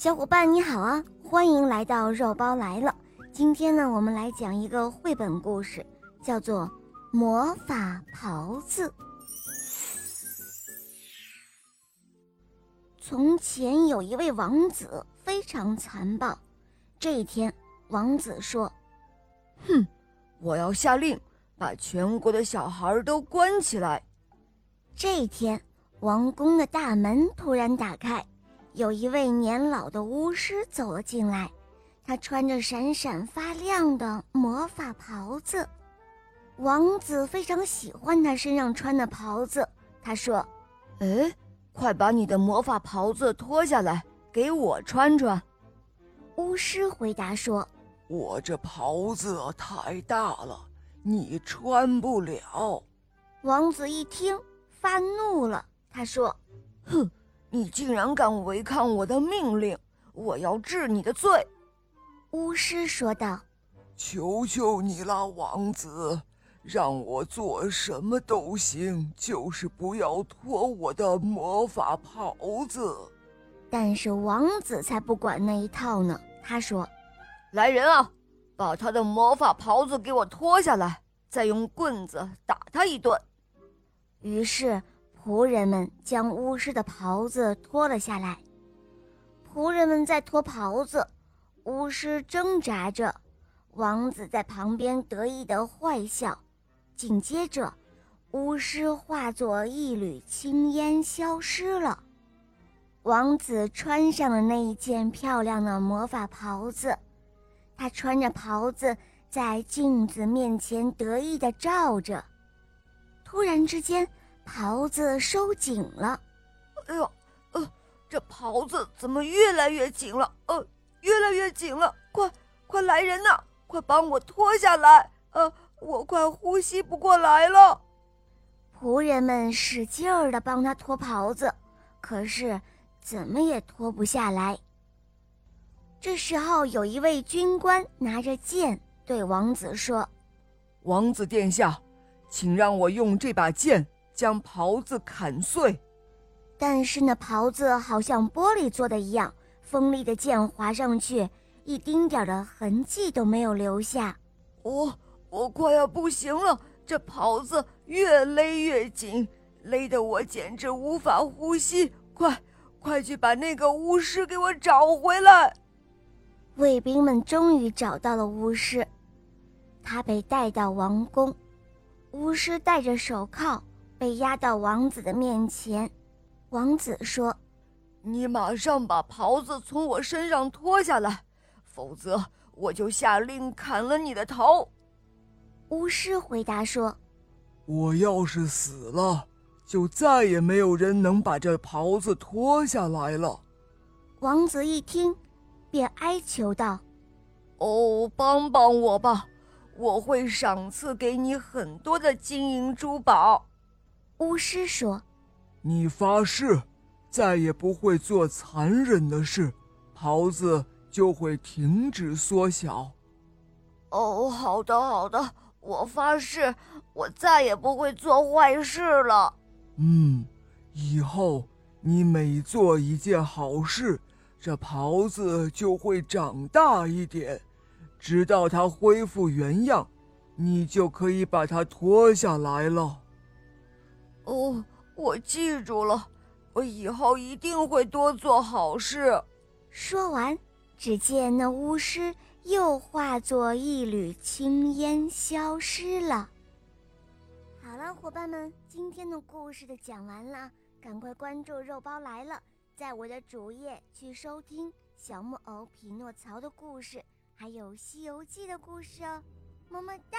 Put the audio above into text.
小伙伴你好啊，欢迎来到肉包来了。今天呢，我们来讲一个绘本故事，叫做《魔法袍子》。从前有一位王子，非常残暴。这一天，王子说：“哼，我要下令把全国的小孩都关起来。”这一天，王宫的大门突然打开。有一位年老的巫师走了进来，他穿着闪闪发亮的魔法袍子。王子非常喜欢他身上穿的袍子。他说：“哎，快把你的魔法袍子脱下来，给我穿穿。”巫师回答说：“我这袍子太大了，你穿不了。”王子一听，发怒了。他说：“哼！”你竟然敢违抗我的命令！我要治你的罪。”巫师说道。“求求你了，王子，让我做什么都行，就是不要脱我的魔法袍子。”但是王子才不管那一套呢。他说：“来人啊，把他的魔法袍子给我脱下来，再用棍子打他一顿。”于是。仆人们将巫师的袍子脱了下来。仆人们在脱袍子，巫师挣扎着，王子在旁边得意的坏笑。紧接着，巫师化作一缕青烟消失了。王子穿上了那一件漂亮的魔法袍子，他穿着袍子在镜子面前得意的照着。突然之间。袍子收紧了，哎呦，呃，这袍子怎么越来越紧了？呃，越来越紧了！快，快来人呐！快帮我脱下来！呃，我快呼吸不过来了。仆人们使劲儿的帮他脱袍子，可是怎么也脱不下来。这时候，有一位军官拿着剑对王子说：“王子殿下，请让我用这把剑。”将袍子砍碎，但是那袍子好像玻璃做的一样，锋利的剑划上去，一丁点的痕迹都没有留下。我我快要不行了，这袍子越勒越紧，勒得我简直无法呼吸。快快去把那个巫师给我找回来！卫兵们终于找到了巫师，他被带到王宫，巫师戴着手铐。被押到王子的面前，王子说：“你马上把袍子从我身上脱下来，否则我就下令砍了你的头。”巫师回答说：“我要是死了，就再也没有人能把这袍子脱下来了。”王子一听，便哀求道：“哦，帮帮我吧！我会赏赐给你很多的金银珠宝。”巫师说：“你发誓，再也不会做残忍的事，袍子就会停止缩小。”哦，好的，好的，我发誓，我再也不会做坏事了。嗯，以后你每做一件好事，这袍子就会长大一点，直到它恢复原样，你就可以把它脱下来了。哦，我记住了，我以后一定会多做好事。说完，只见那巫师又化作一缕青烟消失了。好了，伙伴们，今天的故事就讲完了，赶快关注“肉包来了”，在我的主页去收听小木偶匹诺曹的故事，还有《西游记》的故事哦。么么哒。